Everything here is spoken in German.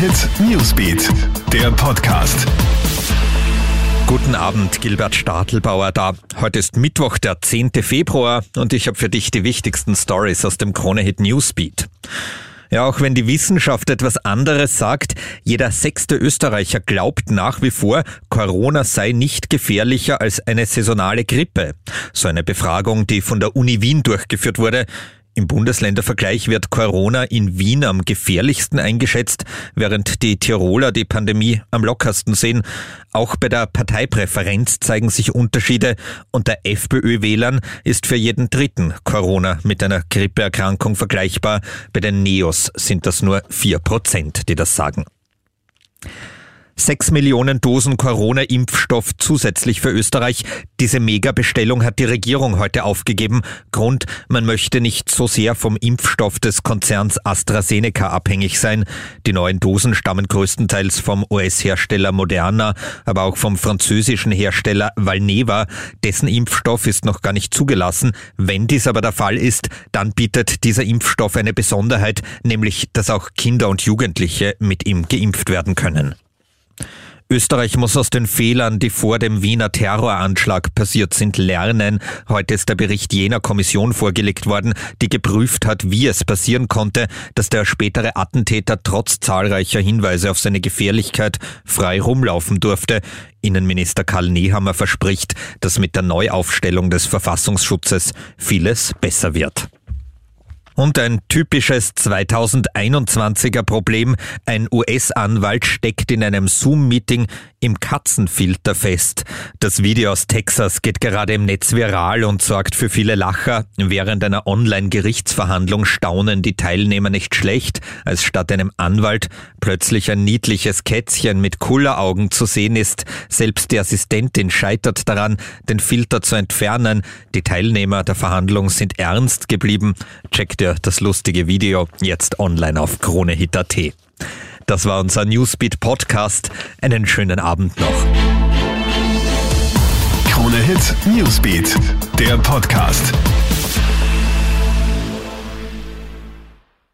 Hit Newsbeat, der Podcast. Guten Abend, Gilbert Stadelbauer da. Heute ist Mittwoch, der 10. Februar und ich habe für dich die wichtigsten Stories aus dem Kronehit Newsbeat. Ja, auch wenn die Wissenschaft etwas anderes sagt, jeder sechste Österreicher glaubt nach wie vor, Corona sei nicht gefährlicher als eine saisonale Grippe. So eine Befragung, die von der Uni Wien durchgeführt wurde. Im Bundesländervergleich wird Corona in Wien am gefährlichsten eingeschätzt, während die Tiroler die Pandemie am lockersten sehen. Auch bei der Parteipräferenz zeigen sich Unterschiede. Unter FPÖ-Wählern ist für jeden dritten Corona mit einer Grippeerkrankung vergleichbar. Bei den Neos sind das nur vier Prozent, die das sagen. Sechs Millionen Dosen Corona-Impfstoff zusätzlich für Österreich. Diese Megabestellung hat die Regierung heute aufgegeben. Grund, man möchte nicht so sehr vom Impfstoff des Konzerns AstraZeneca abhängig sein. Die neuen Dosen stammen größtenteils vom US-Hersteller Moderna, aber auch vom französischen Hersteller Valneva. Dessen Impfstoff ist noch gar nicht zugelassen. Wenn dies aber der Fall ist, dann bietet dieser Impfstoff eine Besonderheit, nämlich, dass auch Kinder und Jugendliche mit ihm geimpft werden können. Österreich muss aus den Fehlern, die vor dem Wiener Terroranschlag passiert sind, lernen. Heute ist der Bericht jener Kommission vorgelegt worden, die geprüft hat, wie es passieren konnte, dass der spätere Attentäter trotz zahlreicher Hinweise auf seine Gefährlichkeit frei rumlaufen durfte. Innenminister Karl Nehammer verspricht, dass mit der Neuaufstellung des Verfassungsschutzes vieles besser wird. Und ein typisches 2021er Problem. Ein US-Anwalt steckt in einem Zoom-Meeting im Katzenfilter fest. Das Video aus Texas geht gerade im Netz viral und sorgt für viele Lacher. Während einer Online-Gerichtsverhandlung staunen die Teilnehmer nicht schlecht, als statt einem Anwalt plötzlich ein niedliches Kätzchen mit Kulleraugen zu sehen ist. Selbst die Assistentin scheitert daran, den Filter zu entfernen. Die Teilnehmer der Verhandlung sind ernst geblieben. Checkt das lustige Video jetzt online auf KroneHit.at. Das war unser Newsbeat Podcast. Einen schönen Abend noch. Krone Hit Newsbeat, der Podcast.